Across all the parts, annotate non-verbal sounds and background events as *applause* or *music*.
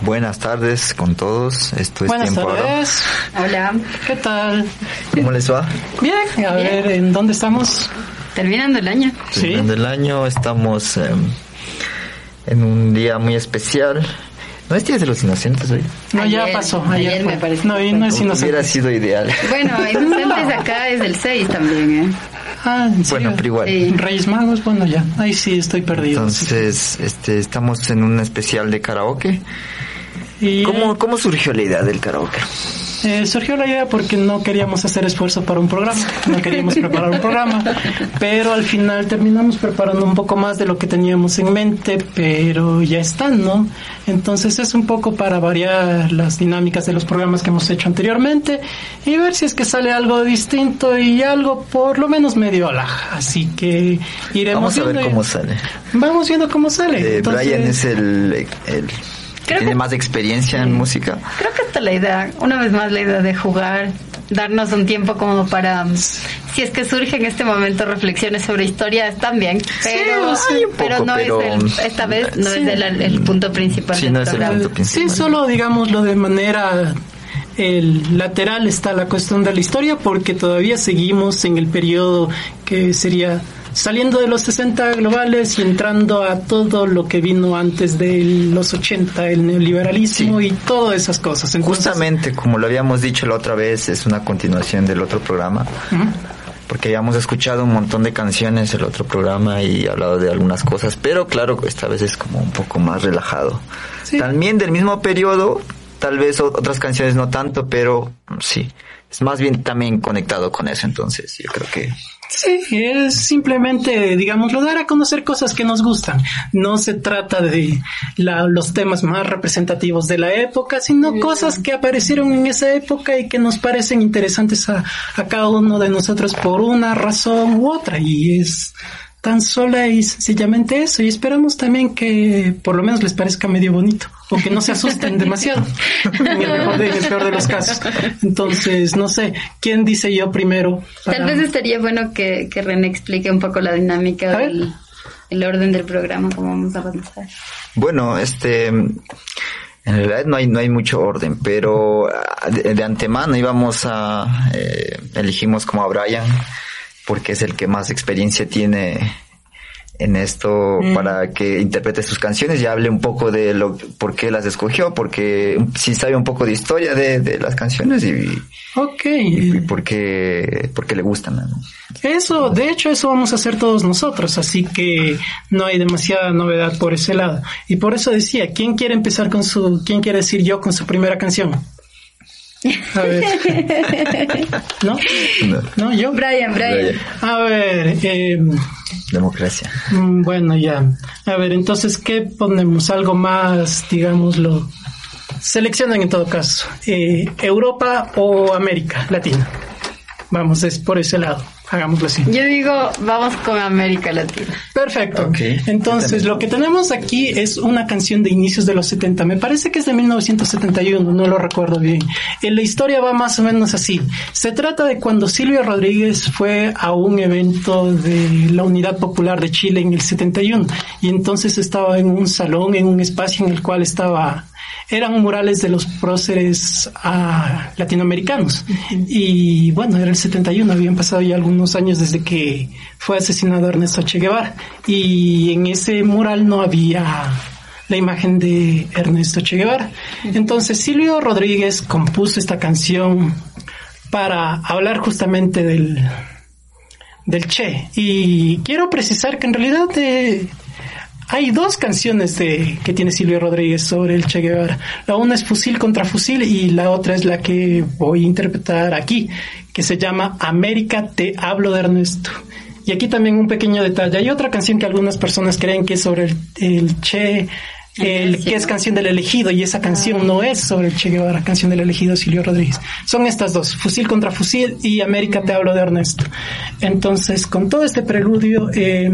Buenas tardes con todos. Esto es Buenas Tiempo tardes. Hola, ¿Qué tal? ¿Cómo les va? Bien, a ver, ¿en dónde estamos? terminando el año. Sí. Terminando el año, estamos eh, en un día muy especial. ¿No es Día de los Inocentes hoy? No, ya Ayer, pasó. Ayer, ayer fue. me parece No, que y fue. no es Hubiera inocente. sido ideal. Bueno, *laughs* inocentes acá es del 6 también, ¿eh? Ah, ¿en serio? Bueno, pero igual. Sí. Reyes Magos, bueno, ya. Ahí sí estoy perdido. Entonces, este, estamos en un especial de karaoke. Y, ¿Cómo, ¿Cómo surgió la idea del karaoke? eh, surgió la idea porque no queríamos hacer esfuerzo para un programa, no queríamos preparar un programa, pero al final terminamos preparando un poco más de lo que teníamos en mente, pero ya están, ¿no? Entonces es un poco para variar las dinámicas de los programas que hemos hecho anteriormente y ver si es que sale algo distinto y algo por lo menos medio alaj. Así que iremos Vamos a ver viendo y- cómo sale. Vamos viendo cómo sale. Eh, Entonces- Brian es el, el Creo tiene que- más experiencia en música. Creo que esta es la idea, una vez más la idea de jugar, darnos un tiempo como para, mm, si es que surge en este momento reflexiones sobre historias también, pero, sí, un pero poco, no pero- es el, esta vez no Sí. es el, el punto principal Sí, del no es el punto Sí, principal. solo digámoslo de manera el lateral está la cuestión de la historia porque todavía seguimos en el periodo que sería saliendo de los 60 globales y entrando a todo lo que vino antes de los 80, el neoliberalismo Sí. y todas esas cosas. Entonces, Justamente, como lo habíamos dicho la otra vez, es una continuación del otro programa. Porque habíamos escuchado un montón de canciones el otro programa y hablado de algunas cosas, pero claro, esta vez es como un poco más relajado. Sí. También del mismo periodo, tal vez otras canciones no tanto, pero sí, es más bien también conectado con eso, entonces yo creo que Sí, es simplemente, digámoslo, dar a conocer cosas que nos gustan. No se trata de la- los temas más representativos de la época, sino cosas que aparecieron en esa época y que nos parecen interesantes a, a cada uno de nosotros por una razón u otra. Y es tan sola y sencillamente eso. Y esperamos también que por lo menos les parezca medio bonito o que no se asusten *laughs* demasiado. En el mejor de, en el peor de los casos. Entonces, no sé, ¿quién dice yo primero? Tal para- vez estaría bueno que, que René explique un poco la dinámica del el orden del programa, cómo vamos a avanzar. Bueno, este, en realidad no hay, no hay mucho orden, pero ah, de, de antemano íbamos a, eh, elegimos como a Brian, porque es el que más experiencia tiene en esto Mm. para que interprete sus canciones y hable un poco de lo, por qué las escogió, porque sí sabe un poco de historia de, de las canciones y, Ok. y, y por qué, por qué le gustan. ¿no? Eso, de hecho, eso vamos a hacer todos nosotros, así que no hay demasiada novedad por ese lado. Y por eso decía, ¿quién quiere empezar con su, quién quiere decir yo con su primera canción? A ver. *laughs* ¿No? No, ¿No? ¿Yo? Brian, Brian. A ver, eh, democracia. mm, bueno, ya. A ver, entonces, ¿qué ponemos? Algo más, digámoslo. Seleccionan en todo caso. Eh, ¿Europa o América Latina? Vamos, es por ese lado. Hagámoslo así. Yo digo, vamos con América Latina. Perfecto. Ok. Entonces, lo que tenemos aquí es una canción de inicios de los 70. Me parece que es de 1971, no lo recuerdo bien. En la historia va más o menos así. Se trata de cuando Silvio Rodríguez fue a un evento de la Unidad Popular de Chile en el 71 y entonces estaba en un salón, en un espacio en el cual estaba eran murales de los próceres ah, latinoamericanos. Y bueno, era el 71, habían pasado ya algunos años desde que fue asesinado Ernesto Che Guevara. Y en ese mural no había la imagen de Ernesto Che Guevara. Entonces Silvio Rodríguez compuso esta canción para hablar justamente del, del Che. Y quiero precisar que en realidad eh, hay dos canciones de, que tiene Silvio Rodríguez sobre el Che Guevara. La una es Fusil contra Fusil y la otra es la que voy a interpretar aquí, que se llama América te hablo de Ernesto. Y aquí también un pequeño detalle. Hay otra canción que algunas personas creen que es sobre el, el Che, el, que es canción del elegido y esa canción no es sobre el Che Guevara, canción del elegido Silvio Rodríguez. Son estas dos, Fusil contra Fusil y América te hablo de Ernesto. Entonces, con todo este preludio, eh.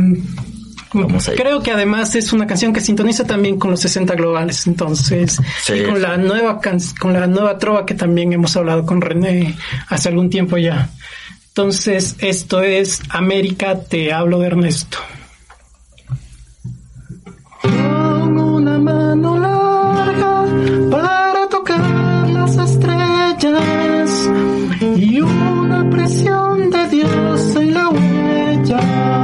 Creo que además es una canción que sintoniza también con los 60 globales, entonces, con la nueva con la nueva trova que también hemos hablado con René hace algún tiempo ya. Entonces, esto es América, te hablo de Ernesto. Con una mano larga para tocar las estrellas y una presión de Dios en la huella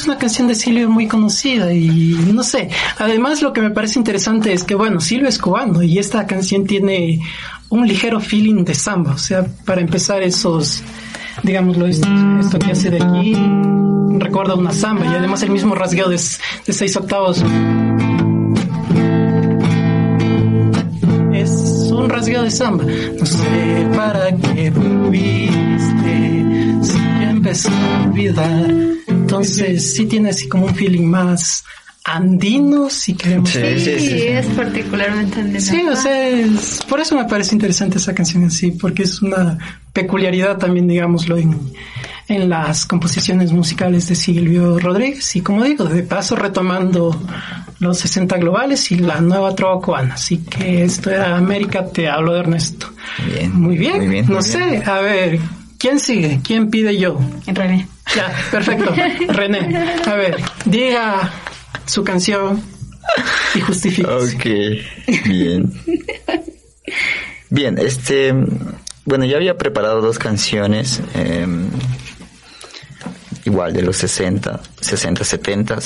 es una canción de Silvio muy conocida y no sé. Además, lo que me parece interesante es que, bueno, Silvio es cubano y esta canción tiene un ligero feeling de samba. O sea, para empezar, esos, digámoslo, esto, que hace de aquí recuerda una samba y además el mismo rasgueo de seis octavos. Es un rasgueo de samba. No sé para qué volviste si ya empecé a olvidar. Entonces sí tiene así como un feeling más andino, si queremos. Sí, Sí, sí, sí. es particularmente andino. Sí, o sea, es- por eso me parece interesante esa canción en sí, porque es una peculiaridad también, digámoslo, en, en las composiciones musicales de Silvio Rodríguez. Y como digo, de paso retomando los 60 globales y la nueva trova cubana. Así que esto era América, te hablo de Ernesto. Bien. Muy bien, Muy bien, no muy sé, a ver, ¿quién sigue? ¿Quién pide yo? René. Ya, perfecto. René, a ver, diga su canción y justifique. Ok, bien. Bien, este, bueno, yo había preparado dos canciones, eh, igual de los 60, 60, 70.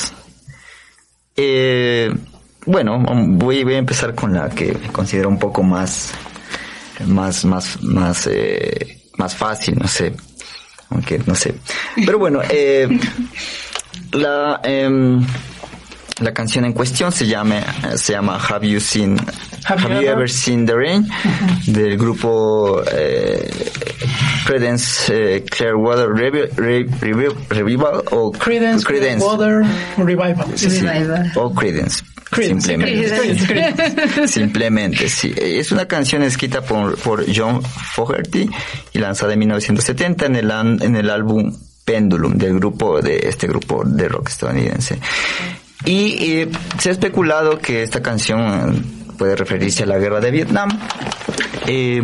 Eh, bueno, voy, voy a empezar con la que considero un poco más, más, más, más, eh, más fácil, no sé, aunque no sé. Pero bueno, eh, la, em, la canción en cuestión se llama, se llama Have You Seen, Have Have, You You Ever- Ever Seen the Rain? del grupo eh, Credence eh, Clearwater Revi- Re- Revi- Revival o Credence, Water Revival. Sí, sí. Revival. o Credence. Simplemente. *laughs* Simplemente, sí. Es una canción escrita por, por John Fogerty y lanzada en 1970 en el, an- en el álbum Pendulum del grupo de este grupo de rock estadounidense. Y eh, se ha especulado que esta canción puede referirse a la guerra de Vietnam eh,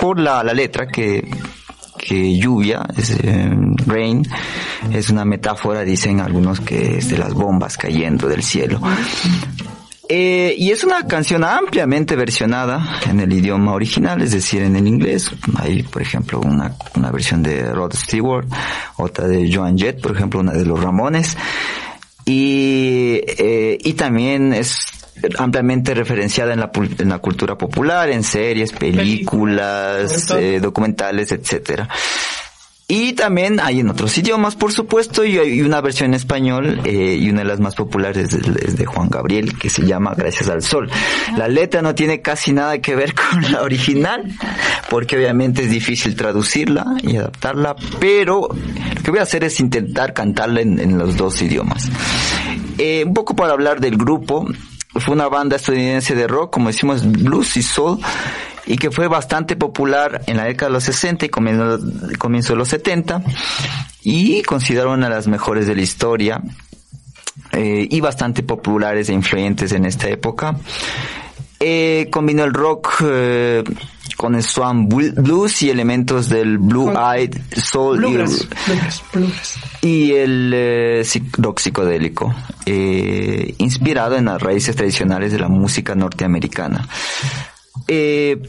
por la, la letra que que lluvia, es, eh, rain, es una metáfora, dicen algunos que es de las bombas cayendo del cielo. Eh, y es una canción ampliamente versionada en el idioma original, es decir, en el inglés. Hay, por ejemplo, una, una versión de Rod Stewart, otra de Joan Jett, por ejemplo, una de los Ramones. Y, eh, y también es ampliamente referenciada en la, en la cultura popular, en series, películas, eh, documentales, etcétera. Y también hay en otros idiomas, por supuesto, y hay una versión en español, eh, y una de las más populares es, es de Juan Gabriel, que se llama Gracias al Sol. La letra no tiene casi nada que ver *laughs* con la original, porque obviamente es difícil traducirla y adaptarla, pero lo que voy a hacer es intentar cantarla en, en los dos idiomas. Eh, un poco para hablar del grupo, fue una banda estadounidense de rock, como decimos, blues y soul, y que fue bastante popular en la década de los 60 y comienzo, comienzo de los 70, y considerado una de las mejores de la historia, eh, y bastante populares e influyentes en esta época. Eh, combinó el rock eh, con el swan blu- blues y elementos del blue eyed soul y- Bluegrass, bluegrass, bluegrass. y el eh, rock psicodélico, inspirado en las raíces tradicionales de la música norteamericana. Eh,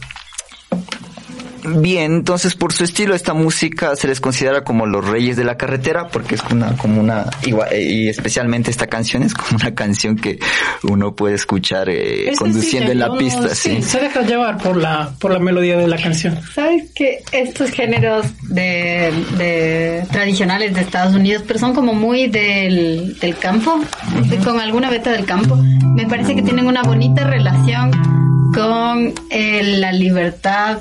bien, entonces por su estilo esta música se les considera como los reyes de la carretera porque es una como una igual, eh, y especialmente esta canción es como una canción que uno puede escuchar eh, Es conduciendo en la pista, sí. Se deja llevar por la, por la melodía de la canción. ¿Sabes que estos géneros de, de tradicionales de Estados Unidos, pero son como muy del, del campo, de- con alguna beta del campo, me parece que tienen una bonita relación con eh, la libertad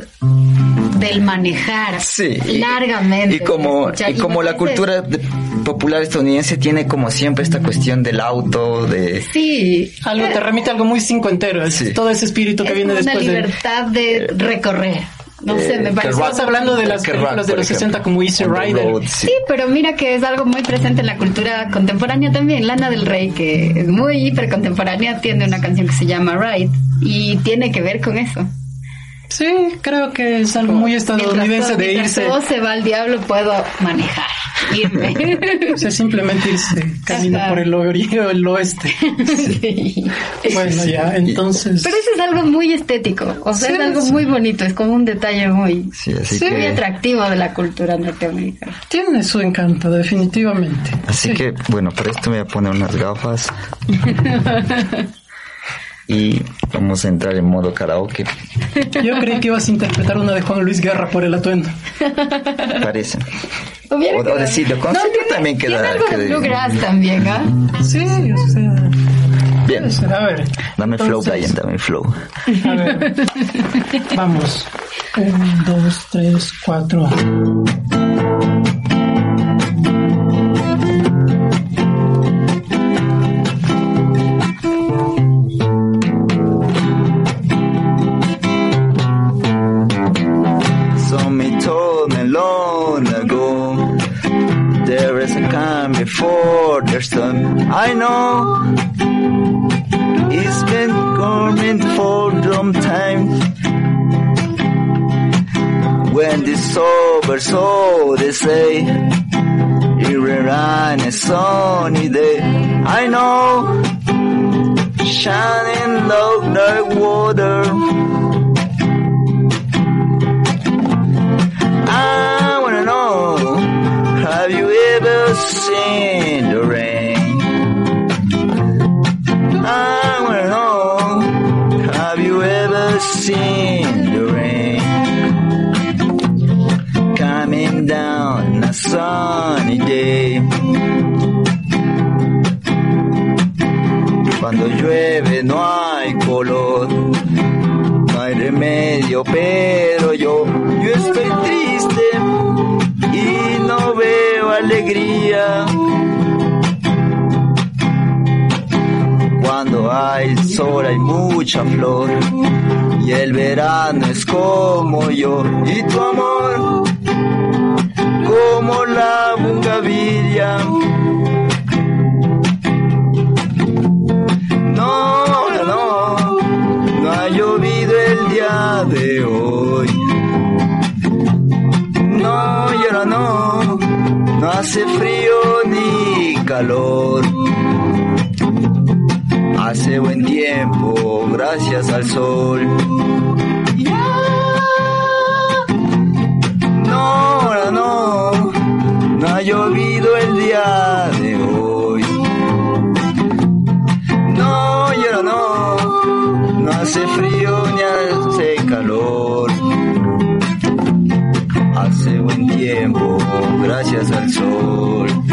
del manejar Sí. largamente. Y como, escuchar. y como me la parece- cultura popular estadounidense tiene como siempre esta cuestión del auto, de... Sí. Algo te remite a algo muy cincuentero, es Sí. todo ese espíritu que es viene una después de... libertad de recorrer. No sé, eh, me que parece. Estás hablando de las que películas rock, de los ejemplo. 60 como Easy Rider. road, sí. Sí, pero mira que es algo muy presente en la cultura contemporánea también. Lana del Rey, que es muy hiper contemporánea, tiene una canción que se llama Ride y tiene que ver con eso. Sí, creo que es algo muy estadounidense Mientras todo- de mientras irse, todo se va al diablo, puedo manejar, irme. *laughs* o sea, simplemente irse camino por el, *laughs* el oeste. Sí. Bueno, ya, entonces... Pero eso es algo muy estético, o sea, Sí, es algo sí. muy bonito, es como un detalle muy, Sí, así Sí, muy atractivo de la cultura norteamericana. Tiene su encanto, definitivamente. Así Sí. que, bueno, para esto me voy a poner unas gafas. *laughs* y vamos a entrar en modo karaoke, Yo creí que ibas a interpretar una de Juan Luis Guerra por el atuendo. parece. O- o decir, tiene- también queda- Tiene algo de bluegrass también, ¿ah? Sí, o sea... Bien, puede ser. A ver. dame flow, Brian, dame flow. A ver. Vamos. Un, dos, tres, cuatro. I know it's been coming for some time. When it's over, so they say, it will on a sunny day. I know, shining like dark water. I wanna know, have you ever seen seen the rain? Coming down a sunny day. Cuando llueve no hay color, no hay remedio, pero yo, yo estoy triste y no veo alegría. Cuando hay sol hay mucha flor y el verano es como yo y tu amor como la bungavilla. No, no, no, no ha llovido el día de hoy. No, y ahora no, no hace frío ni calor. Hace buen tiempo, gracias al sol. No, no, no, no ha llovido el día de hoy. No, y ahora no, no hace frío ni hace calor. Hace buen tiempo, gracias al sol.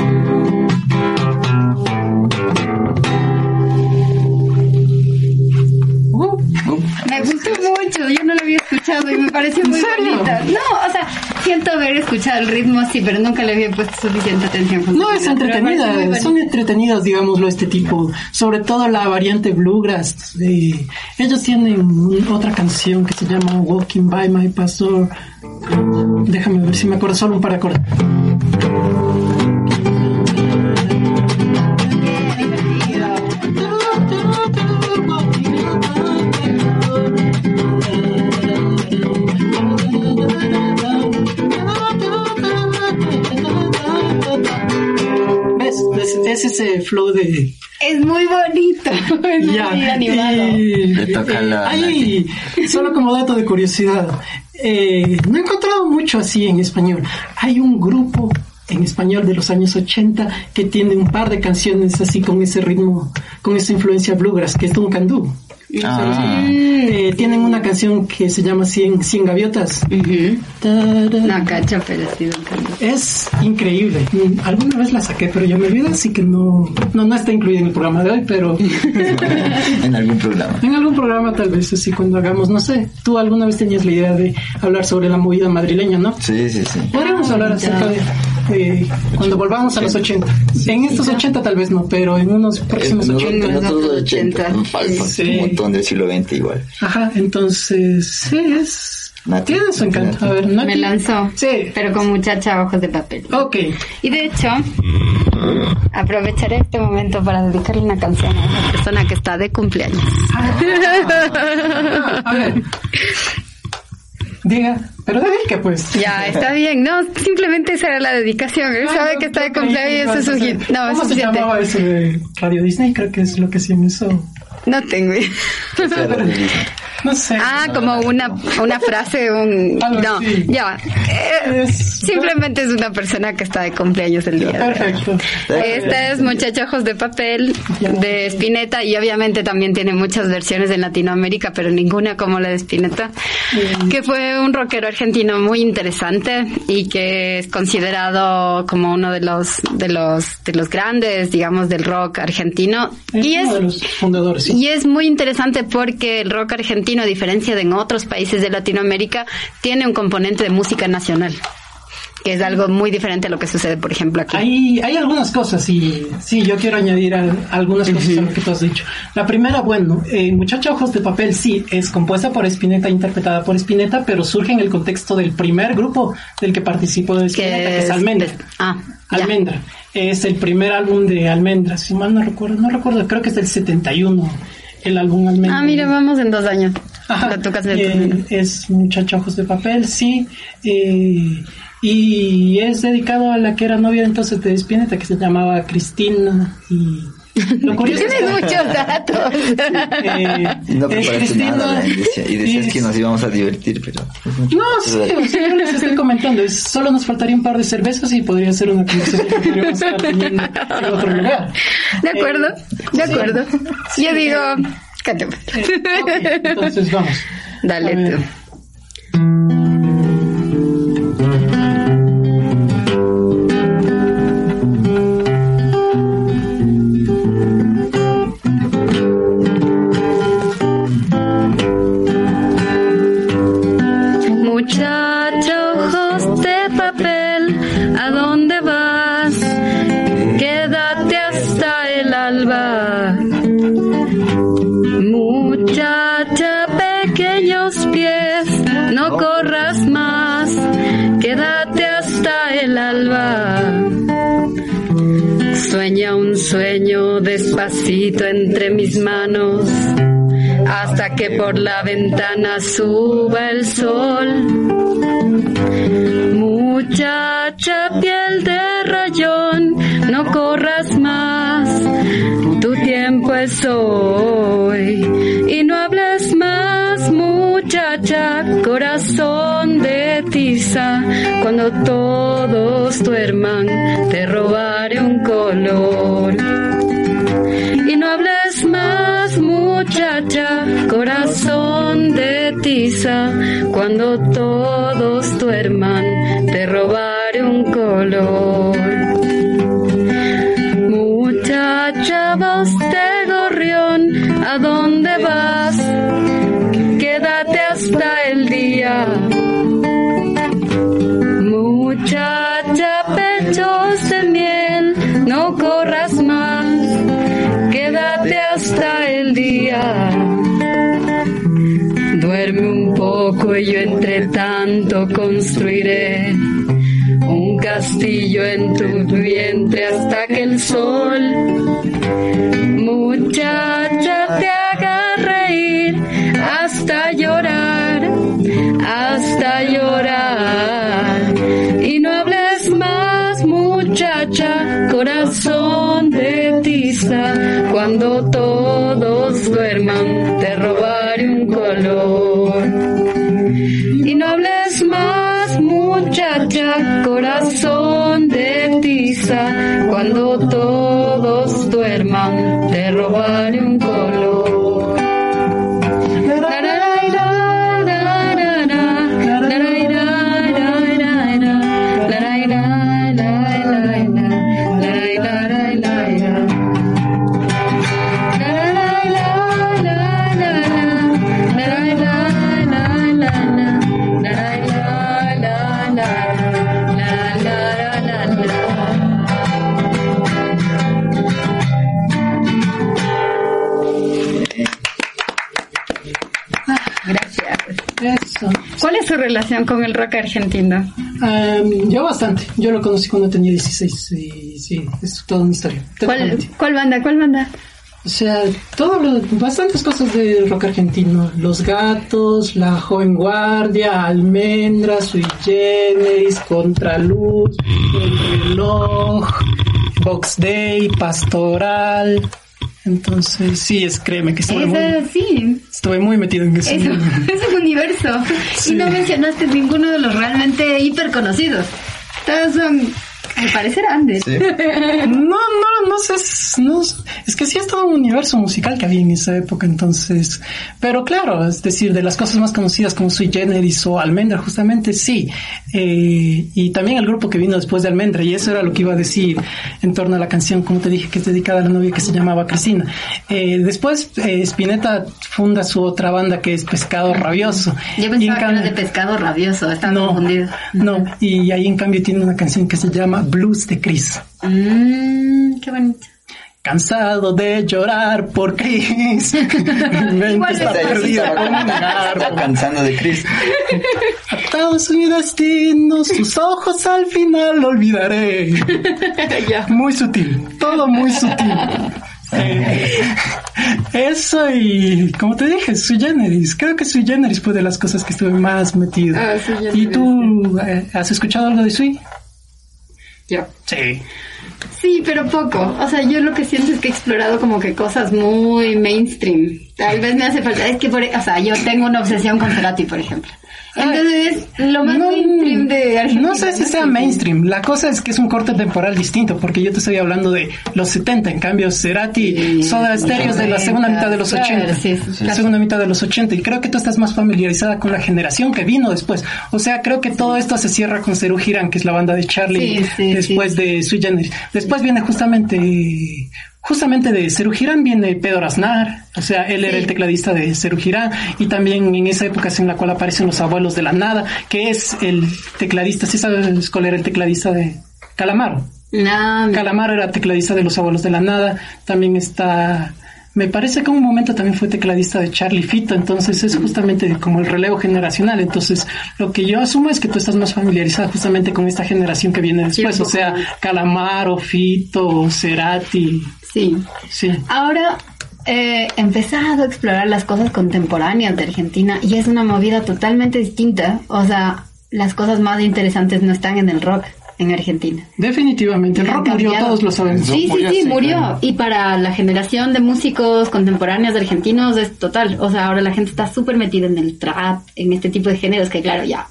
Escuchado y me pareció muy serio? bonita. No, o sea, siento haber escuchado el ritmo así, pero nunca le había puesto suficiente atención. No, es entretenida, son entretenidas, digámoslo, este tipo. Sobre todo la variante bluegrass. eh, ellos tienen otra canción que se llama Walking by My Pastor. Déjame ver si me acuerdo, solo un par de acordes. Flow de... Es muy bonito, *laughs* es Ya, muy animado. y- Le toca la- Ahí, solo como dato de curiosidad, eh, no he encontrado mucho así en español. Hay un grupo en español de los años 80 que tiene un par de canciones así con ese ritmo, con esa influencia bluegrass, que es Duncan Ah. Eh, tienen una canción que se llama Cien, Cien Gaviotas. No, cacha, pero sí, Duncan Du. Es increíble. Alguna vez la saqué, pero ya me olvidé, así que no, no, no está incluida en el programa de hoy, pero *laughs* en algún programa. en algún programa tal vez así cuando hagamos, no sé, tú alguna vez tenías la idea de hablar sobre la movida madrileña, ¿no? Sí, sí, sí. Podríamos hablar acerca de, cuando volvamos a los 80. En estos 80 tal vez no, pero en unos próximos En 80. en otros los 80, 80. falta Sí. un montón del siglo XX igual. Ajá, entonces, sí, es... Nati, Tiene su encanto. A ver, Nati. Me lanzó. Sí. Pero con muchacha ojos de papel. Ok. Y de hecho, aprovecharé este momento para dedicarle una canción a una persona que está de cumpleaños. *laughs* A ver. Diga, pero dedique pues. Ya, está bien. No, simplemente esa era la dedicación. Él sabe que está de cumpleaños y eso es hit. No, es ¿Cómo se suficiente. llamaba eso de Radio Disney? Creo que es lo que hacían eso. No tengo idea. ¿Qué sea de? No sé. Ah, como una, una frase, un... *laughs* No, ya. Eh, Es- simplemente es una persona que está de cumpleaños el día. de. Perfecto. Esta es Muchachos de Papel de Spinetta y obviamente también tiene muchas versiones en Latinoamérica, pero ninguna como la de Spinetta, que fue un rockero argentino muy interesante y que es considerado como uno de los de los de los grandes, digamos, del rock argentino Es y es uno de los fundadores. sí. y es muy interesante porque el rock argentino, a diferencia de en otros países de Latinoamérica, tiene un componente de música nacional, que es algo muy diferente a lo que sucede, por ejemplo, aquí. Hay, hay algunas cosas y sí, yo quiero añadir al- algunas cosas a lo que tú has dicho. La primera, bueno, eh, Muchacha Ojos de Papel sí es compuesta por Spinetta, interpretada por Spinetta, pero surge en el contexto del primer grupo del que participó de Spinetta, que es Almendra. Ah, ya. Almendra. Es el primer álbum de Almendra, si mal no recuerdo, no recuerdo, creo que es del 71, el álbum Almendra. Ah, mira, vamos en dos años. Ajá, eh, es Muchacha Ojos de Papel, sí. eh, y es dedicado a la que era novia entonces de Spinetta, que se llamaba Cristina. Y *laughs* lo curioso es Tienes *laughs* que, muchos datos. eh, Y no preparaste nada, y decía- y decías es- que nos íbamos a divertir, pero... No, sí, o sea, yo les estoy comentando. es- solo nos faltaría un par de cervezas y podría ser una conversación que podríamos estar teniendo en otro *laughs* lugar. De acuerdo, de sí. acuerdo. Sí. Yo digo. Eh, ok, entonces vamos. Dale tú. Entre mis manos, hasta que por la ventana suba el sol. Muchacha, piel de rayón, no corras más, tu tiempo es hoy. Y no hables más, muchacha, corazón de tiza, cuando todos duerman, te robaré corazón de tiza, cuando todos duerman, te robaré un color. Construiré un castillo en tu vientre hasta que el sol, relación con el rock argentino? Um, yo bastante. Yo lo conocí cuando tenía 16 y sí, es toda una historia. ¿Cuál, ¿Cuál, banda? ¿Cuál banda? O sea, todo lo, bastantes cosas de rock argentino. Los Gatos, La Joven Guardia, Almendra, Sui Generis, Contraluz, El Reloj, Box Day, Pastoral, entonces, sí, es, créeme que estuve, muy, sí. estuve muy metido en ese, Eso, *laughs* ese universo. Y no mencionaste ninguno de los realmente hiper conocidos. Todos son al parecer Andes. *laughs* No, no, no sé, no, es que sí es todo un universo musical que había en esa época, entonces, pero claro, es decir, de las cosas más conocidas como Sui Generis o Almendra, justamente sí, eh, y también el grupo que vino después de Almendra, y eso era lo que iba a decir en torno a la canción, como te dije, que es dedicada a la novia que se llamaba Cristina. Eh, después, eh, Spinetta funda su otra banda que es Pescado Rabioso. Yo pensaba que era de Pescado Rabioso, estaba no, confundido. No, y ahí en cambio tiene una canción que se llama Blues de Chris. Mmm, qué bonito. Cansado de llorar por Chris. *laughs* Mi mente está perdida como un cansando de Chris. Atado su destino, sus ojos al final lo olvidaré. *laughs* Muy sutil, todo muy sutil. Eh, eso y como te dije, Sui Generis. Creo que Sui Generis fue de las cosas que estuve más metido. Ah, ¿Y tú eh, has escuchado algo de Sui? Sí. Sí, pero poco. O sea, yo lo que siento es que he explorado como que cosas muy mainstream. Tal vez me hace falta. Es que, por, o sea, yo tengo una obsesión con Cerati, por ejemplo. Entonces, lo más mainstream de Argentina. No sé si sea mainstream. La cosa es que es un corte temporal distinto, porque yo te estoy hablando de los 70. En cambio, Cerati, Soda Stereo de la segunda mitad de los 80. la segunda mitad de los 80. Y creo que tú estás más familiarizada con la generación que vino después. O sea, creo que todo esto se cierra con Cerú Girán, que es la banda de Charlie, después de Sui Generis. Después viene justamente justamente de Ceru Girán viene Pedro Aznar, o sea, él era el tecladista de Ceru Girán y también en esa época es en la cual aparecen los abuelos de la nada, que es el tecladista, ¿sí sabes cuál era el tecladista de Calamaro? No, Calamaro era tecladista de los abuelos de la nada, también está me parece que en un momento también fue tecladista de Charlie Fito, entonces es justamente como el relevo generacional. Entonces, lo que yo asumo es que tú estás más familiarizada justamente con esta generación que viene después, o sea, Calamaro, Fito, Cerati. Sí. Sí. Ahora he empezado a explorar las cosas contemporáneas de Argentina y es una movida totalmente distinta. O sea, las cosas más interesantes no están en el rock en Argentina. Definitivamente, el rock murió, todos lo sabemos. Sí, sí, sí, murió. Y para la generación de músicos contemporáneos argentinos es total. O sea, ahora la gente está súper metida en el trap, en este tipo de géneros que claro, ya.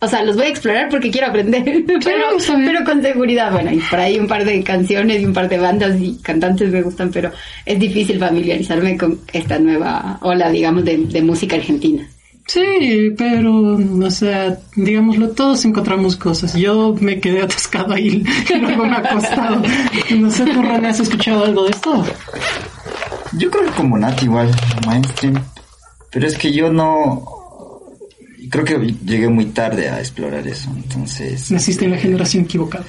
O sea, los voy a explorar porque quiero aprender, *laughs* pero, pero con seguridad. Bueno, y por ahí un par de canciones y un par de bandas y cantantes me gustan, pero es difícil familiarizarme con esta nueva ola, digamos, de, de música argentina. Sí, pero, o sea, digámoslo, todos encontramos cosas. Yo me quedé atascado ahí y *laughs* luego me ha costado. No sé, ¿tú, René, has escuchado algo de esto? Yo creo que como Nat igual, mainstream. Pero es que yo no, creo que llegué muy tarde a explorar eso, entonces... Naciste en la generación equivocada.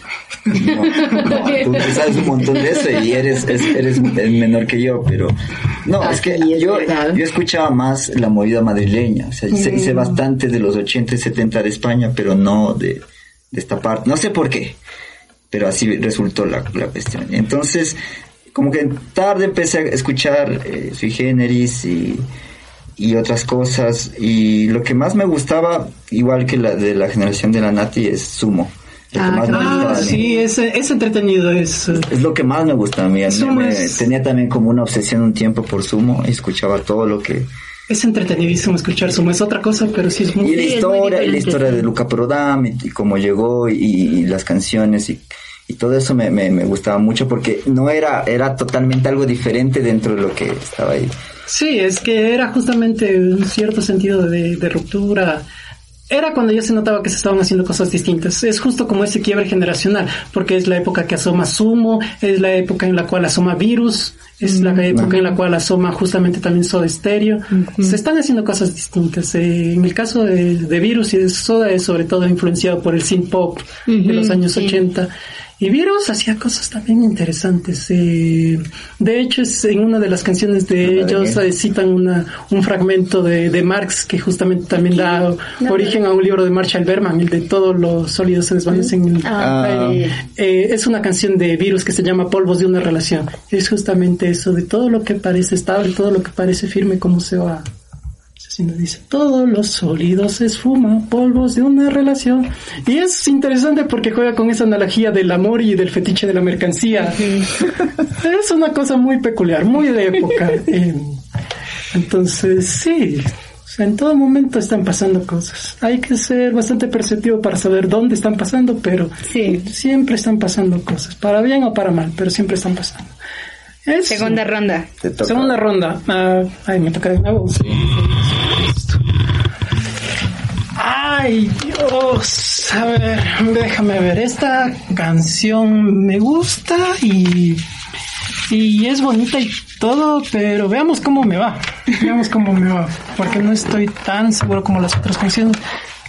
No, no, *laughs* tú sabes un montón de eso y eres, eres menor que yo, pero... No, es que yo, yo escuchaba más la movida madrileña, o sea, hice, mm. bastante de los 80 y 70 de España, pero no de, de esta parte, no sé por qué, pero así resultó la, la cuestión. Entonces, como que tarde empecé a escuchar eh, Sui Generis y y otras cosas. Y lo que más me gustaba, igual que la de la generación de la Nati, es Sumo. ah, sí, es, es, entretenido. Es, es lo que más me gusta a mí. Tenía también como una obsesión un tiempo por Sumo y escuchaba todo lo que... Es entretenidísimo escuchar Sumo, es otra cosa, pero sí es muy... Y la historia, la historia de Luca Prodam y, cómo llegó y, las canciones y, y todo eso me, me, me, gustaba mucho porque no era, era totalmente algo diferente dentro de lo que estaba ahí. Sí, es que era justamente un cierto sentido de, de ruptura. Era cuando ya se notaba que se estaban haciendo cosas distintas. Es justo como ese quiebre generacional, porque es la época que asoma Sumo, es la época en la cual asoma Virus, es la época en la cual asoma justamente también Soda Stereo. Se están haciendo cosas distintas. Eh, en el caso de, de, Virus y de Soda es sobre todo influenciado por el synth pop de los años sí. 80. Y Virus hacía cosas también interesantes. Eh, de hecho, es en una de las canciones de ellos eh, citan una, un fragmento de, de, Marx que justamente también da no, origen a un libro de Marshall Berman, el de todos los sólidos se desvanecen. En, Ah. eh, es una canción de Virus que se llama Polvos de una relación. Es justamente eso, de todo lo que parece estable, todo lo que parece firme, cómo se va nos dice, todos los sólidos esfuma, polvos de una relación. Y es interesante porque juega con esa analogía del amor y del fetiche de la mercancía. *laughs* es una cosa muy peculiar, muy de época. *laughs* Eh, entonces, sí, o sea, en todo momento están pasando cosas. Hay que ser bastante perceptivo para saber dónde están pasando, pero sí. siempre están pasando cosas, para bien o para mal, pero siempre están pasando. Es, Segunda ronda. Segunda ronda. Uh, ay, me toca de nuevo. Sí. Ay, Dios. A ver, déjame ver. Esta canción me gusta y, y es bonita y todo, pero veamos cómo me va. Veamos cómo me va. Porque no estoy tan seguro como las otras canciones.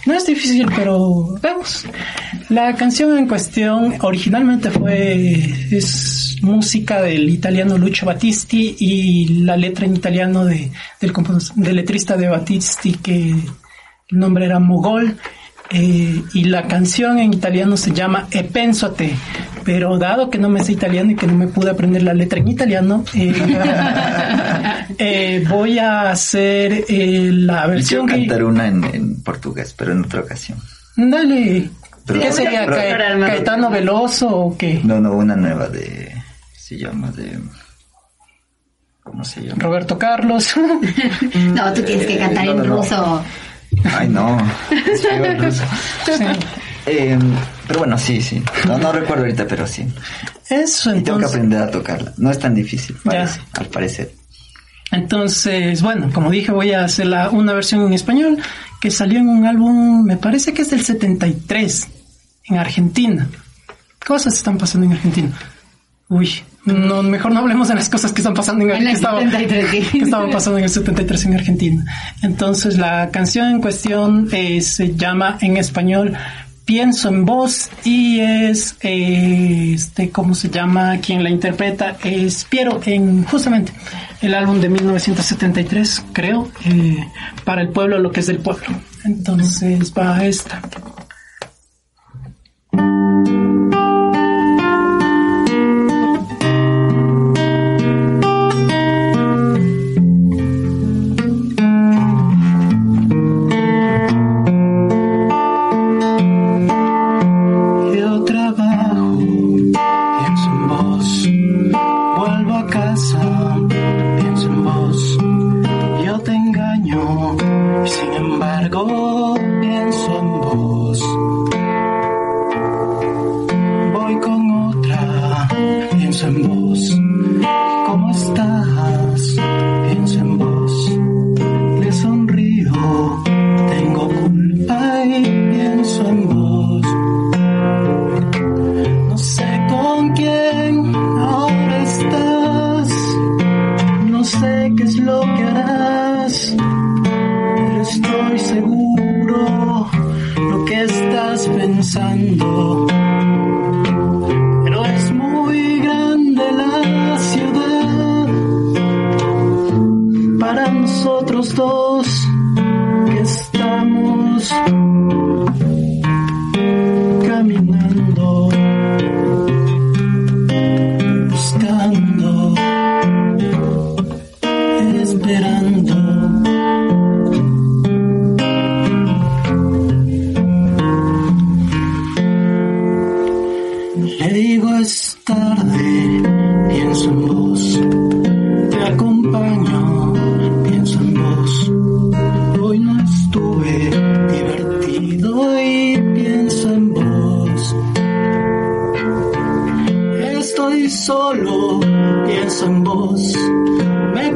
No es difícil, pero veamos. La canción en cuestión originalmente fue es música del italiano Lucio Battisti y la letra en italiano de, del, del letrista de Battisti que el nombre era Mogol eh, y la canción en italiano se llama E penso a te pero dado que no me sé italiano y que no me pude aprender la letra en italiano eh, *laughs* eh, voy a hacer eh, la versión Yo cantar que... una en, en, portugués pero en otra ocasión dale pero, ¿qué sería? Pero, Ca ¿Caetano Veloso o qué? no, no, una nueva de se llama de ¿cómo se llama? Roberto Carlos *laughs* no, tú tienes que cantar no, no, en ruso Ay, no. Sí. Eh, pero bueno, sí, sí. No, no recuerdo ahorita, pero sí. Eso, entonces. Y tengo que aprender a tocarla. No es tan difícil, parece, al parecer. Entonces, bueno, como dije, voy a hacer la, una versión en español que salió en un álbum, me parece que es del 73, en Argentina. Cosas están pasando en Argentina. Uy, no, mejor no hablemos de las cosas que están pasando en, en que, estaba, 73. que estaban pasando en el 73 en Argentina. Entonces la canción en cuestión eh, se llama en español Pienso en vos y es eh, este cómo se llama quien la interpreta es Piero en justamente el álbum de 1973 creo eh, para el pueblo lo que es del pueblo. Entonces va esta.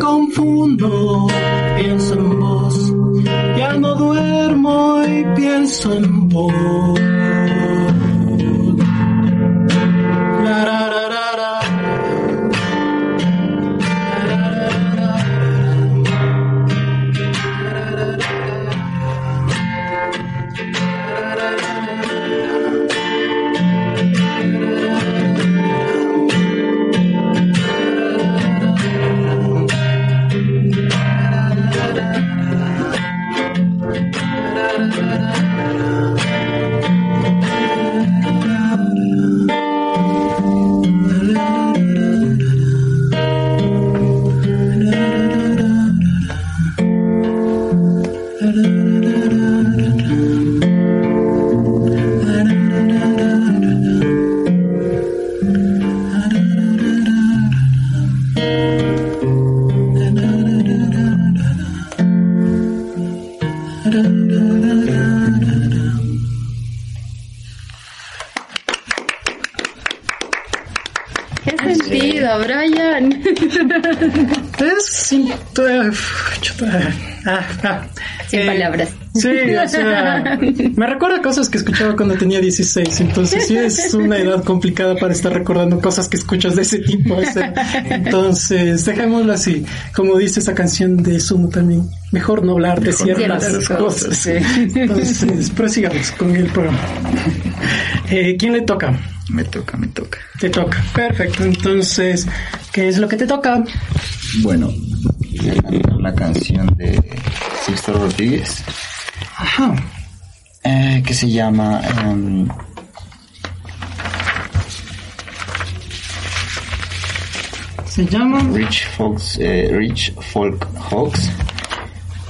Confundo, pienso en vos, ya no duermo y pienso en vos. *laughs* Sin eh, palabras. Sí, o sea, *laughs* me recuerda cosas que escuchaba cuando tenía 16, entonces sí es una edad complicada para estar recordando cosas que escuchas de ese tipo. entonces, dejémoslo así, como dice esa canción de Sumo también, mejor no hablar de ciertas cosas. Entonces, prosigamos con el programa. Eh, ¿Quién le toca? Me toca, me toca. Te toca, perfecto. Entonces, ¿qué es lo que te toca? Bueno, la canción de Sixto Rodríguez. Ajá. Eh, que se llama... Um, se llama Rich Folks, eh, Rich Folk Hawks.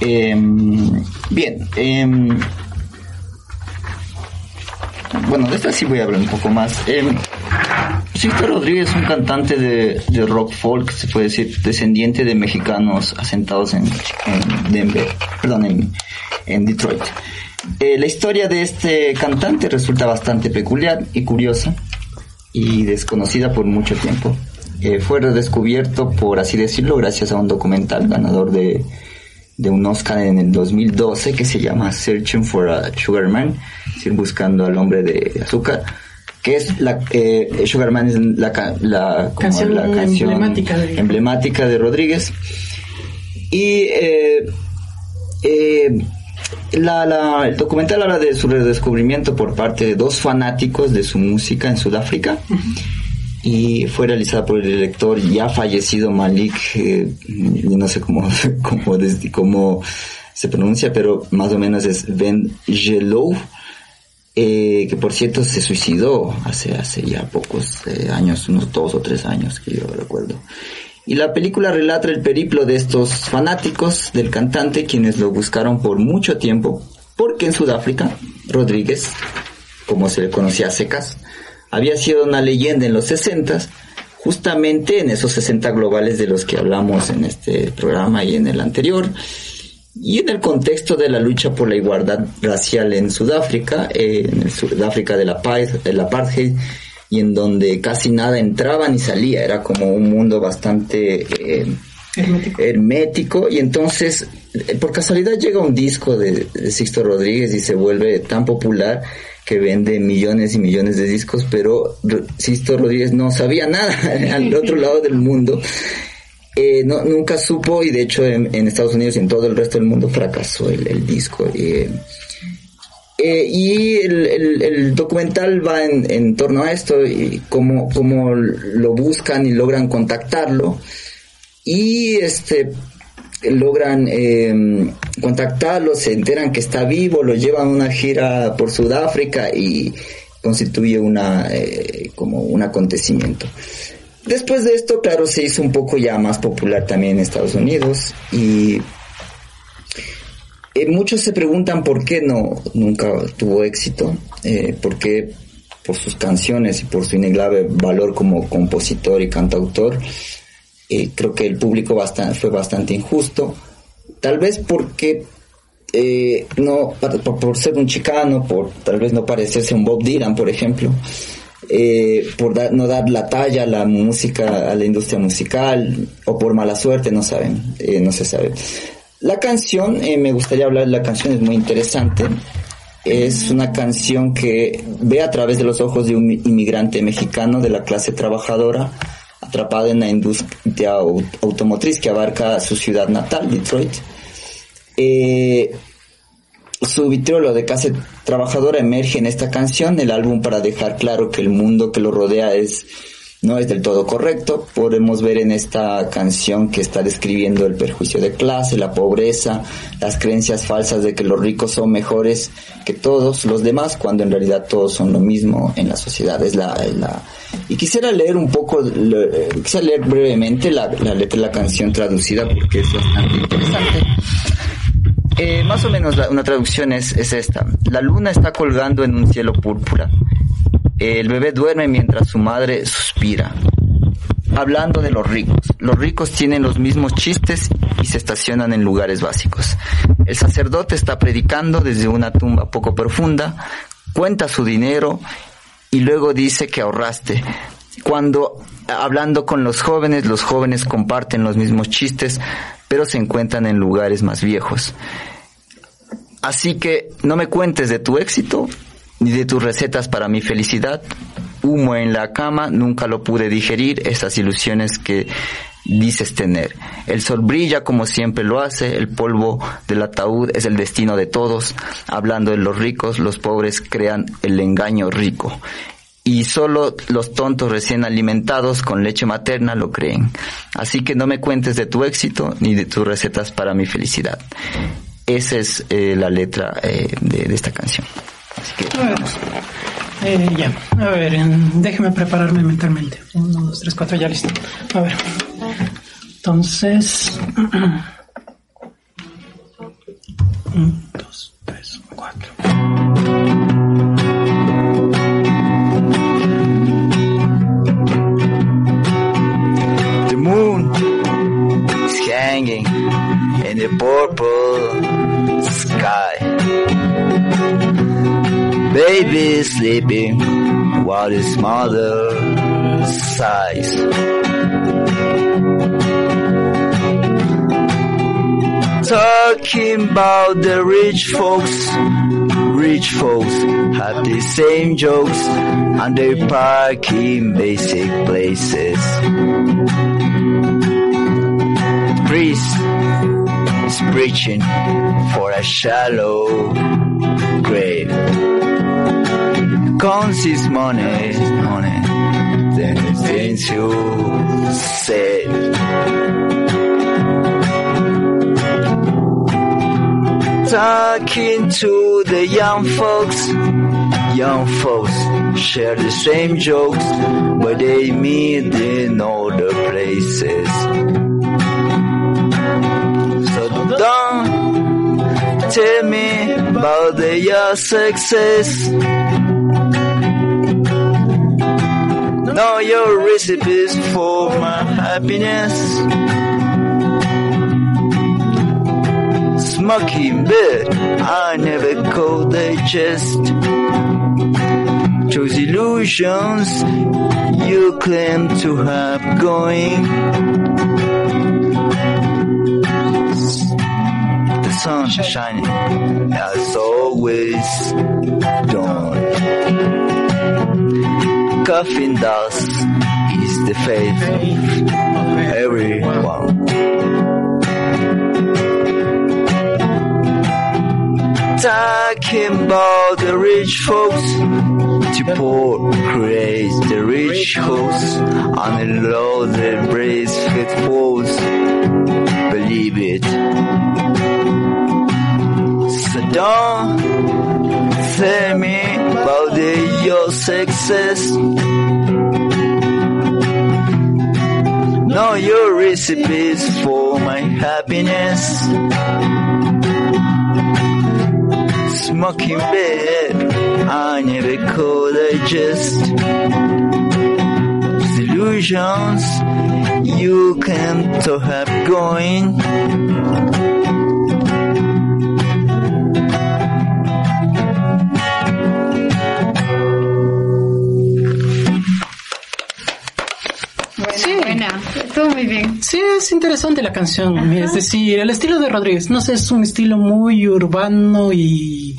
Em, bien, em, bueno, de esta sí voy a hablar un poco más. Sixto Rodríguez es un cantante de, rock folk, se puede decir, descendiente de mexicanos asentados en, Denver, perdón, en, Detroit. Eh, la historia de este cantante resulta bastante peculiar y curiosa y desconocida por mucho tiempo. Eh, fue redescubierto, por así decirlo, gracias a un documental ganador de, de un Oscar en el 2012 que se llama Searching for a Sugar Man, es buscando al hombre de azúcar que es la eh, Sugarman es la, la, canción, la canción emblemática, de... emblemática de Rodríguez. Y eh, eh, la, el documental habla de su redescubrimiento por parte de dos fanáticos de su música en Sudáfrica. Y fue realizada por el director ya fallecido Malik eh, no sé cómo, *laughs* cómo, cómo se pronuncia pero más o menos es Ben Jelou eh, que por cierto se suicidó hace, hace ya pocos eh, años, unos dos o tres años que yo recuerdo. Y la película relata el periplo de estos fanáticos del cantante quienes lo buscaron por mucho tiempo, porque en Sudáfrica, Rodríguez, como se le conocía a secas, había sido una leyenda en los 60 justamente en esos 60 globales de los que hablamos en este programa y en el anterior, y en el contexto de la lucha por la igualdad racial en Sudáfrica, eh, en el Sudáfrica del apartheid, y en donde casi nada entraba ni salía, era como un mundo bastante eh, hermético. y entonces eh, por casualidad llega un disco de, de, Sixto Rodríguez y se vuelve tan popular que vende millones y millones de discos, pero Sixto Rodríguez no sabía nada *laughs* al otro lado del mundo eh, no, nunca supo y de hecho en, Estados Unidos y en todo el resto del mundo fracasó el, disco. Eh, y el, documental va en, torno a esto y cómo, cómo lo buscan y logran contactarlo y este logran em, contactarlo, se enteran que está vivo, lo llevan a una gira por Sudáfrica y constituye una eh, como un acontecimiento. Después de esto, claro, se hizo un poco ya más popular también en Estados Unidos y eh, muchos se preguntan por qué no nunca tuvo éxito, eh, porque por sus canciones y por su innegable valor como compositor y cantautor, eh, creo que el público fue bastante injusto, tal vez porque no por, por, ser un chicano, por tal vez no parecerse un Bob Dylan, por ejemplo, eh, por no dar la talla a la música, a la industria musical, o por mala suerte, no saben, eh, no se sabe. La canción, eh, me gustaría hablar de la canción, es muy interesante. Es una canción que ve a través de los ojos de un inmigrante mexicano de la clase trabajadora atrapado en la industria automotriz que abarca su ciudad natal, Detroit. Eh, su vitriolo de clase trabajadora emerge en esta canción, el álbum para dejar claro que el mundo que lo rodea es no es del todo correcto. Podemos ver en esta canción que está describiendo el perjuicio de clase, la pobreza, las creencias falsas de que los ricos son mejores que todos los demás, cuando en realidad todos son lo mismo en la sociedad. Es la, la... Y quisiera leer un poco, quisiera leer brevemente la, la letra de la canción traducida porque es bastante interesante. Eh, más o menos una traducción es, es esta. La luna está colgando en un cielo púrpura. El bebé duerme mientras su madre suspira. Hablando de los ricos. Los ricos tienen los mismos chistes y se estacionan en lugares básicos. El sacerdote está predicando desde una tumba poco profunda, cuenta su dinero y luego dice que ahorraste. Cuando hablando con los jóvenes, los jóvenes comparten los mismos chistes, pero se encuentran en lugares más viejos. Así que no me cuentes de tu éxito ni de tus recetas para mi felicidad. Humo en la cama, nunca lo pude digerir, esas ilusiones que dices tener. El sol brilla como siempre lo hace, el polvo del ataúd es el destino de todos. Hablando de los ricos, los pobres crean el engaño rico y solo los tontos recién alimentados con leche materna lo creen. Así que no me cuentes de tu éxito ni de tus recetas para mi felicidad. Esa es eh, la letra eh, de, esta canción. Así que, vamos. Eh, ya, a ver, déjeme prepararme mentalmente. Uno, dos, tres, cuatro, ya listo. A ver. Entonces. *clears throat* Uno, dos, tres, cuatro. In the purple sky. Baby sleeping while his mother sighs. Talking about the rich folks, rich folks have the same jokes and they park in basic places priest is preaching for a shallow grave. Counts his money, money, then he thinks you save. Talking to the young folks, young folks share the same jokes, but they meet in other places. Tell me about the, your success. Know your recipes for my happiness. Smoking bed, I never could digest. Those illusions you claim to have going. Sun shining as always dawn. Coffin dust is the faith of everyone. Talking about the rich folks to poor create the rich hosts on the that brace fit falls. Believe it success. Know your recipes for my happiness. Smoking bed, I never could digest. Illusions you can to have going. Es interesante la canción. Es decir, el estilo de Rodríguez, no sé, es un estilo muy urbano y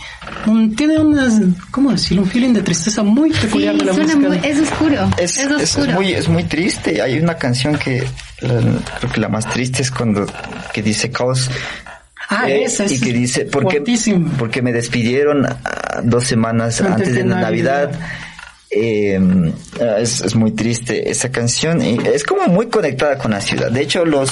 tiene unas, ¿cómo decirlo? Un feeling de tristeza muy peculiar de la música. es oscuro. Es, es, muy, es muy triste. Hay una canción que creo que la más triste es cuando que dice caos Ah, eh, esa Y que dice, porque, porque me despidieron ah, dos semanas antes, de, Navidad. Eh, es, es, muy triste esa canción y es como muy conectada con la ciudad. De hecho, los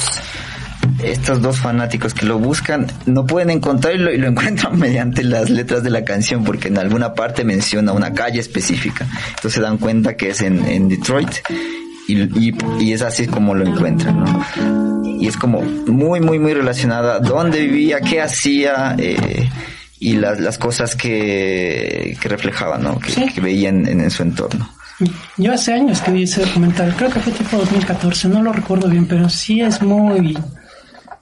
estos dos fanáticos que lo buscan no pueden encontrarlo y lo *laughs* encuentran mediante las letras de la canción porque en alguna parte menciona una calle específica. Entonces se dan cuenta que es en, en Detroit y, y, es así como lo encuentran, ¿no? Y es como muy, muy, muy relacionada dónde vivía, qué hacía eh, y las, las cosas que, que reflejaba, ¿no? Que, que veían en, su entorno. Yo hace años que vi ese documental, creo que fue tipo 2014, no lo recuerdo bien, pero sí es muy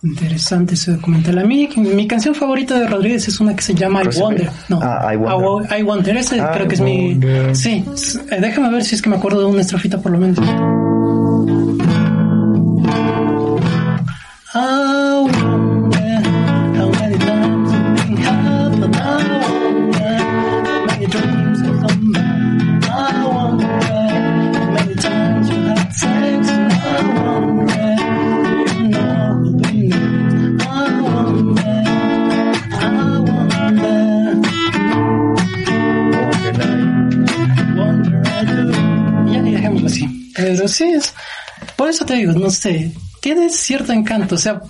interesante ese documental. A mí, mi canción favorita de Rodríguez es una que se llama I Wonder. No, ah, I Wonder. I, Wonder, ese creo que es mi... Sí, eh, déjame ver si es que me acuerdo de una estrofita por lo menos. Pero te digo, no sé, tiene cierto encanto, o sea,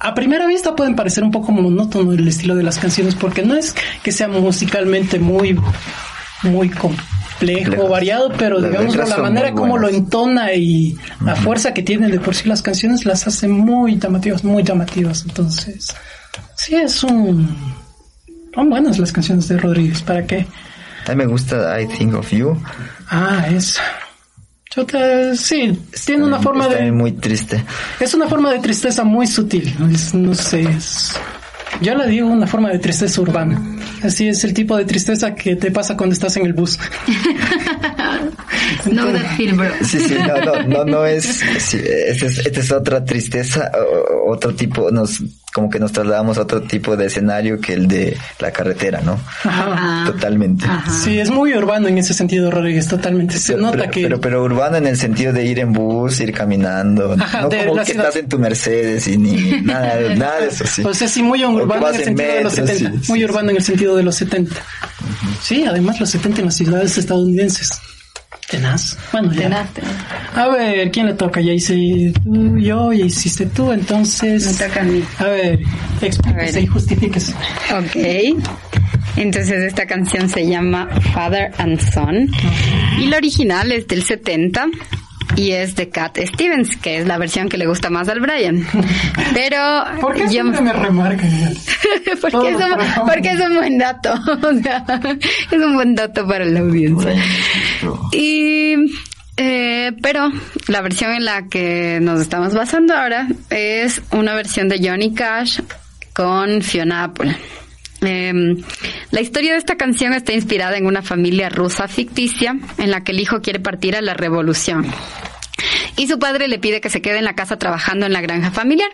a primera vista pueden parecer un poco monótono el estilo de las canciones porque no es que sea musicalmente muy muy complejo, variado, pero digamos la manera como lo entona y la fuerza que tienen de por sí las canciones las hace muy llamativas, muy llamativas. Entonces, sí es un son buenas las canciones de Rodríguez, ¿para qué? A mí me gusta I Think of You. Ah, es sí, tiene una forma de... muy triste. Es una forma de tristeza muy sutil, no sé, yo le digo una forma de tristeza urbana. Así es el tipo de tristeza que te pasa cuando estás en el bus. *laughs* no that feel, bro. Sí, sí, no, no, no, no es, sí, esta es, es, otra tristeza, otro tipo, nos, como que nos trasladamos a otro tipo de escenario que el de la carretera, ¿no? Ajá. Totalmente. Sí, es muy urbano en ese sentido, Rodríguez, totalmente. Se nota que... Pero, pero urbano en el sentido de ir en bus, ir caminando, no como que estás en tu Mercedes y ni *laughs* nada, nada de eso, sí. O sea, sí, muy urbano en el sentido de los 70. muy urbano en el sentido de los 70. Sí, además los 70 en las ciudades estadounidenses. Tenaz. Bueno, tenaz, A ver, ¿quién le toca? Ya hice tú, yo, ya hiciste tú, entonces. Me toca a mí. A ver, explíquese y justifíquese. Ok. Entonces esta canción se llama Father and Son. Y la original es del 70 y es de Cat Stevens, que es la versión que le gusta más al Brian. *laughs* Pero ¿Por qué yo me remarcan? *laughs* porque, es un, porque es un buen dato. *laughs* es un buen dato para la audiencia. Y eh, pero la versión en la que nos estamos basando ahora es una versión de Johnny Cash con Fiona Apple. Em, la historia de esta canción está inspirada en una familia rusa ficticia en la que el hijo quiere partir a la revolución. Y su padre le pide que se quede en la casa trabajando en la granja familiar.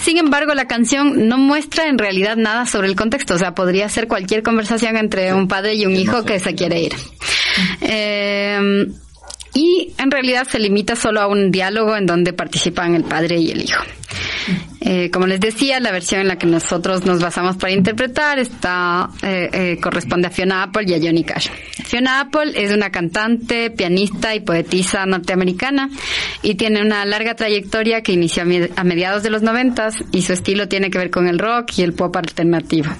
Sin embargo, la canción no muestra en realidad nada sobre el contexto. O sea, podría ser cualquier conversación entre un padre y un hijo que se quiere ir. Eh, y en realidad se limita solo a un diálogo en donde participan el padre y el hijo. Eh, como les decía, la versión en la que nosotros nos basamos para interpretar está eh, eh, corresponde a Fiona Apple y a Johnny Cash. Fiona Apple es una cantante, pianista y poetisa norteamericana y tiene una larga trayectoria que inició a mediados de los noventas y su estilo tiene que ver con el rock y el pop alternativo.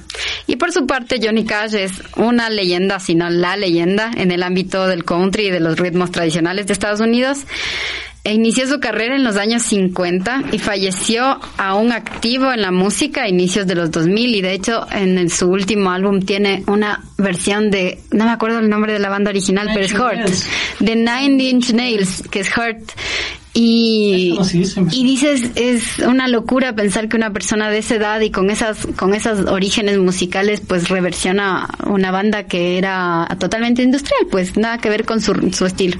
Y por su parte, Johnny Cash es una leyenda, si no la leyenda, en el ámbito del country y de los ritmos tradicionales de Estados Unidos. E inició su carrera en los años 50 y falleció aún activo en la música a inicios de los 2000 y de hecho en su último álbum tiene una versión de, no me acuerdo el nombre de la banda original, pero es Hurt, de Nine Inch Nails, que es Hurt. Y, y dices, es una locura pensar que una persona de esa edad y con esas, con esos orígenes musicales, pues reversiona una banda que era totalmente industrial, pues nada que ver con su, su estilo.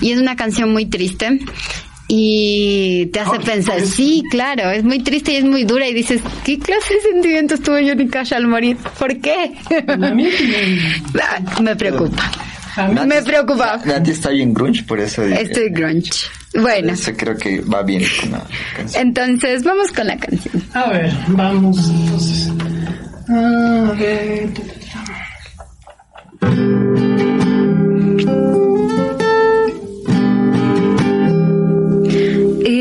Y es una canción muy triste y te hace pensar, sí, claro, es muy triste y es muy dura y dices, ¿qué clase de sentimientos tuvo Johnny Cash al morir? ¿Por qué? me preocupa. Me preocupa. Nati está bien grunge, por eso. Estoy grunge. Bueno. Eso creo que va bien con la canción. Entonces, vamos con la canción. A ver, vamos entonces. A ver.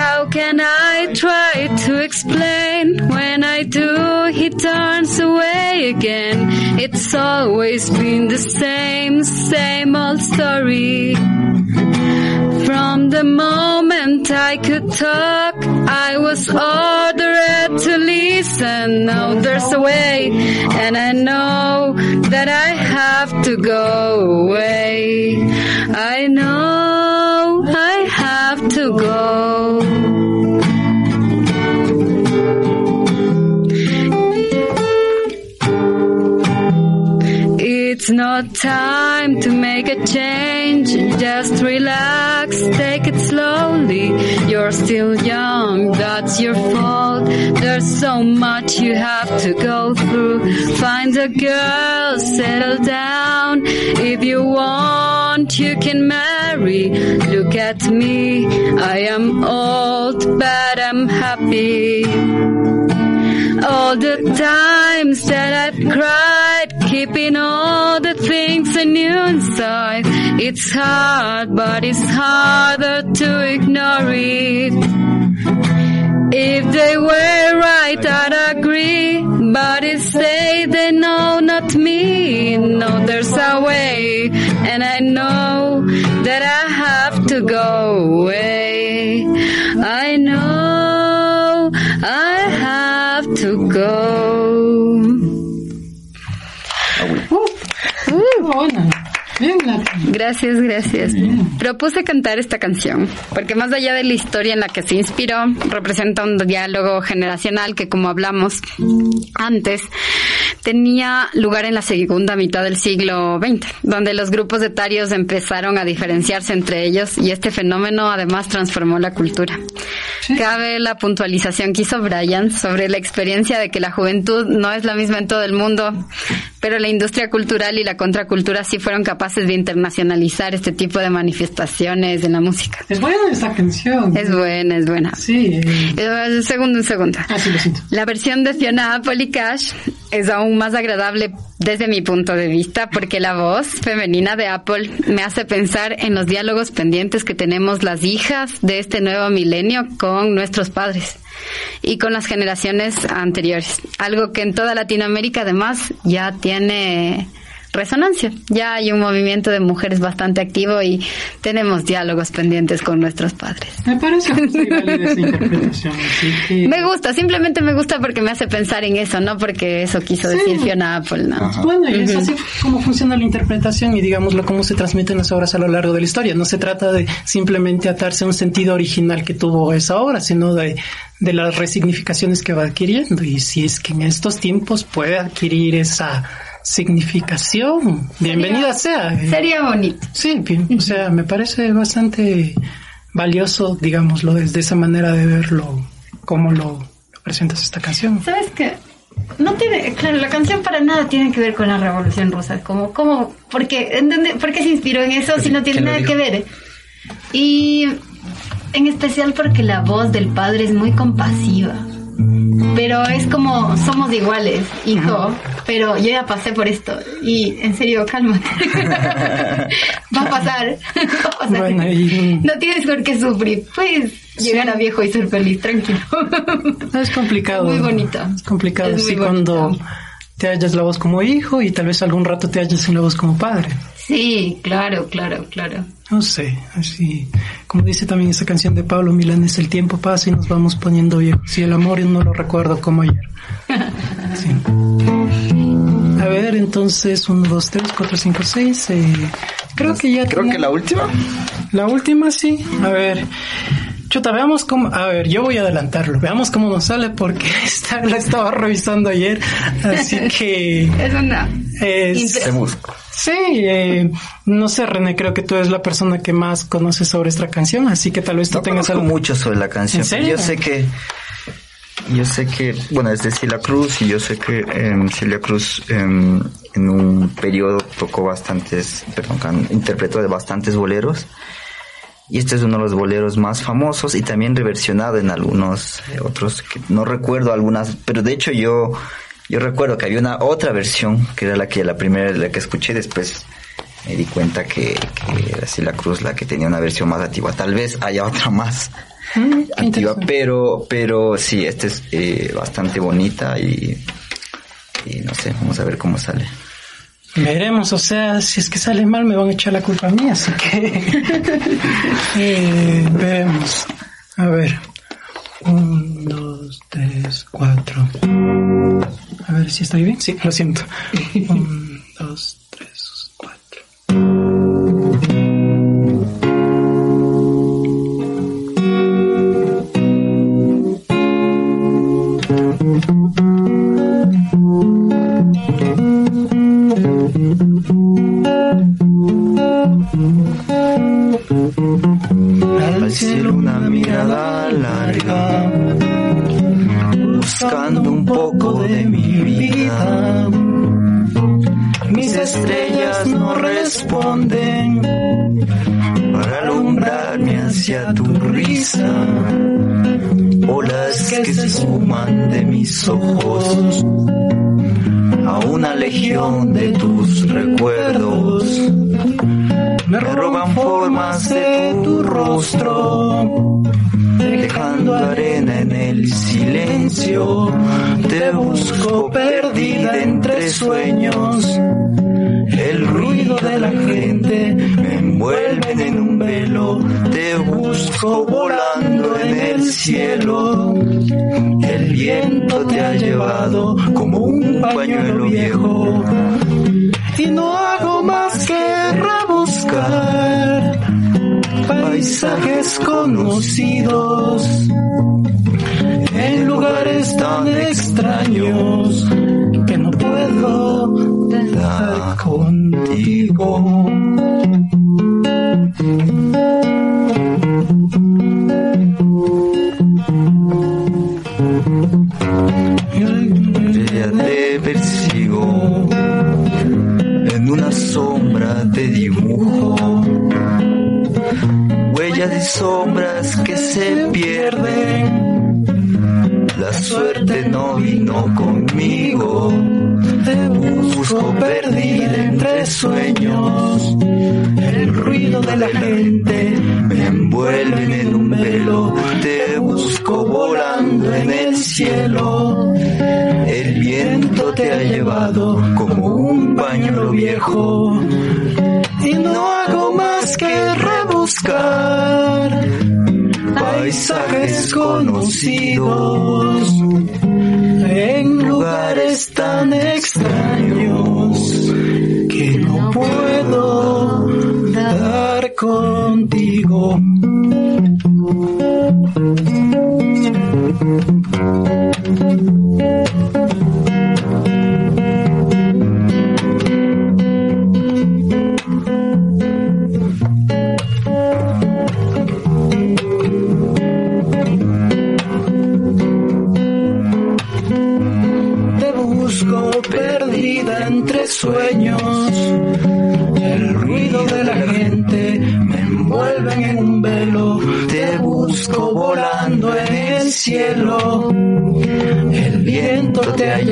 How can I try to explain? When I do, he turns away again. It's always been the same, same old story. From the moment I could talk, I was ordered to listen. Now there's a way, and I know that I have to go away. I know It's not time to make a change. Just relax, take it slowly. You're still young, that's your fault. There's so much you have to go through. Find a girl, settle down. If you want, you can marry. Look at me, I am old, but I'm happy. All the times that I've cried, keeping all the things I knew inside. It's hard, but it's harder to ignore it. If they were right, I'd agree. But it's they, they know, not me. No, there's a way. And I know that I have to go away. Gracias, gracias. Propuse cantar esta canción porque más allá de la historia en la que se inspiró, representa un diálogo generacional que, como hablamos antes, tenía lugar en la segunda mitad del siglo XX, donde los grupos etarios empezaron a diferenciarse entre ellos y este fenómeno además transformó la cultura. Cabe la puntualización que hizo Brian sobre la experiencia de que la juventud no es la misma en todo el mundo, pero la industria cultural y la contracultura sí fueron capaces de internacionalizar este tipo de manifestaciones en la música. Es buena esta canción. Es buena, es buena. Sí. Un segundo, un segundo. Ah, sí, lo siento. La versión de Fiona Apple y Cash es aún más agradable desde mi punto de vista porque la voz femenina de Apple me hace pensar en los diálogos pendientes que tenemos las hijas de este nuevo milenio con nuestros padres y con las generaciones anteriores. Algo que en toda Latinoamérica además ya tiene resonancia. Ya hay un movimiento de mujeres bastante activo y tenemos diálogos pendientes con nuestros padres. Me parece justa y válida esa *laughs* interpretación. Así que... Me gusta, simplemente me gusta porque me hace pensar en eso, no porque eso quiso decir Fiona Apple, ¿no? Bueno, y es así como funciona la interpretación y digámoslo cómo se transmiten las obras a lo largo de la historia. No se trata de simplemente atarse a un sentido original que tuvo esa obra, sino de de las resignificaciones que va adquiriendo y si es que en estos tiempos puede adquirir esa significación, bienvenida sea. Sería bonito. Sí, o sea, me parece bastante valioso, digámoslo, desde esa manera de verlo, cómo lo presentas esta canción. ¿Sabes qué? No tiene, claro, la canción para nada tiene que ver con la Revolución Rusa, como, como, porque, ¿por qué se inspiró en eso si no tiene nada que ver? Y en especial porque la voz del padre es muy compasiva. Pero es como somos iguales, hijo, pero yo ya pasé por esto y en serio, cálmate. *laughs* va a pasar, va a pasar. Bueno, y- No tienes por qué sufrir, puedes llegar a viejo y ser feliz, tranquilo. Es complicado. Muy bonito. Es complicado, Es sí, bonito. cuando te hallas la voz como hijo y tal vez algún rato te hallas en la voz como padre. Sí, claro, claro, claro. No sé, así, como dice también esa canción de Pablo Milanes, el tiempo pasa y nos vamos poniendo viejos. Si el amor no lo recuerdo como ayer. Sí. A ver, entonces, 1, 2, 3, 4, 5, 6. creo que ya. Creo que la última. La última sí. A ver. Chuta, veamos cómo. A ver, yo voy a adelantarlo. Veamos cómo nos sale porque *laughs* esta la estaba revisando ayer. Así que. Es una... Es, Te busco. Sí, eh, no sé, René, creo que tú eres la persona que más conoce sobre esta canción. Así que tal vez tú No tengas algo. mucho sobre la canción. ¿En serio? Yo sé que, yo sé que, bueno, es de Celia Cruz y yo sé que Celia Cruz em, en un periodo tocó bastantes, perdón, can- interpretó de bastantes boleros. Y este es uno de los boleros más famosos y también reversionado en algunos eh, otros que no recuerdo algunas, pero de hecho yo yo recuerdo que había una otra versión que era la que la primera la que escuché después me di cuenta que, que era Celia Cruz la que tenía una versión más antigua. Tal vez haya otra más Mm, *laughs* antigua, pero pero sí, esta es eh, bastante bonita y, y no sé, vamos a ver cómo sale. Veremos, o sea, si es que sale mal me van a echar la culpa a mí, así que *laughs* eh, veremos. A ver, un, dos, tres, cuatro. A ver si estoy bien. Sí, lo siento. *laughs* Un, dos, estrellas no responden para alumbrarme hacia tu risa. Olas que se suman de mis ojos a una legión de tus recuerdos. Me roban formas de tu rostro, dejando arena en el silencio. Te busco perdida entre sueños. El ruido de la gente me envuelven en un velo. Te busco volando en el cielo. El viento te ha llevado como un pañuelo viejo. Y no hago más que rebuscar paisajes conocidos en lugares tan extraños que no puedo contigo. Ya te persigo en una sombra de dibujo. Huellas y sombras que se pierden. La suerte no vino conmigo. Te busco perdida entre sueños. El ruido de la gente me envuelve en un velo. Te busco volando en el cielo. El viento te ha llevado como un pañuelo viejo. Y no hago más que rebuscar paisajes conocidos en lugares tan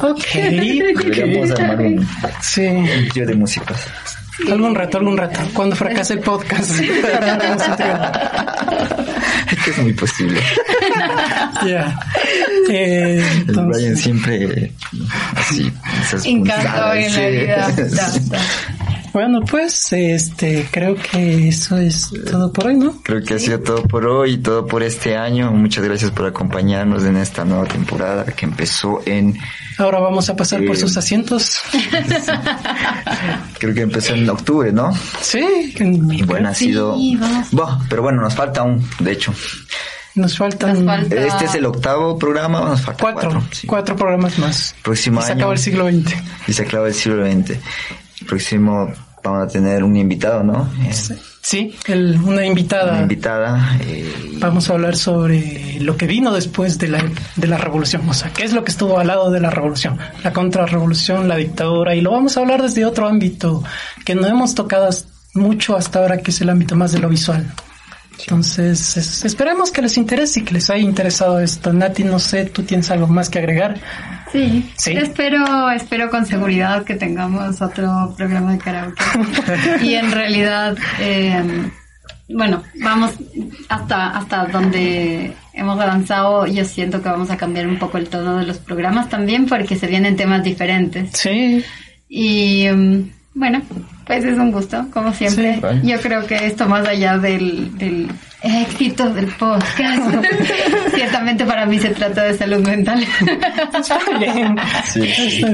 Ok. Deberíamos *laughs* armar un, Sí. un trío de músicos. Algún rato, algún rato. Cuando fracase el podcast. *laughs* Es que es muy posible. *laughs* Ya. Eh, El entonces- Brian siempre así. esas Encantado en la vida. sí. Da, da. Bueno, pues, este, creo que eso es todo por hoy, ¿no? Creo que ha sido todo por hoy y todo por este año. Muchas gracias por acompañarnos en esta nueva temporada que empezó en, Ahora vamos a pasar por Eh, sus asientos. creo que empezó en octubre, ¿no? Sí, Y bueno, ha Sí, sido... Bueno, pero bueno, nos falta un, de hecho. nos faltan Nos falta- Este es el octavo programa, nos falta cuatro, cuatro. sí. cuatro programas más. Próximo Y se año. acaba el siglo XX. Y se acaba el siglo XX. Próximo vamos a tener un invitado, ¿no? Eh, Sí, el- una invitada. Una invitada. eh, Vamos a hablar sobre lo que vino después de la, de la revolución, o sea, qué es lo que estuvo al lado de la revolución, la contrarrevolución, la dictadura, y lo vamos a hablar desde otro ámbito que no hemos tocado mucho hasta ahora, que es el ámbito más de lo visual. Entonces, es- esperemos que les interese y que les haya interesado esto. Nati, no sé, tú tienes algo más que agregar. Sí, Sí. espero, espero con seguridad que tengamos otro programa de karaoke. *laughs* y en realidad, eh, bueno, vamos hasta, hasta donde hemos avanzado. Yo siento que vamos a cambiar un poco el tono de los programas también porque se vienen temas diferentes. Sí, Y mm, bueno, pues es un gusto, como siempre. Sí. Yo creo que esto más allá del, del éxito del podcast, *laughs* ciertamente para mí se trata de salud mental. está bien.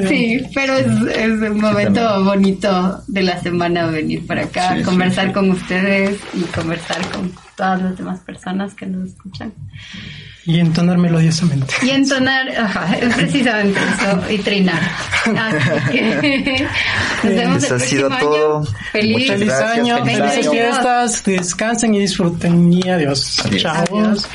Sí. Pero es, es un momento bonito de la semana venir para acá, Sí, conversar sí, sí. con ustedes y conversar con todas las demás personas que nos escuchan. Y entonar melodiosamente. Y entonar, ajá, es *laughs* precisamente eso, y trinar. Así que nos vemos Eso el ha sido próximo todo. año. Feliz, Muchas Feliz gracias, año, felices fiestas, descansen y disfruten. Y adiós. Adiós. Chao. Adiós.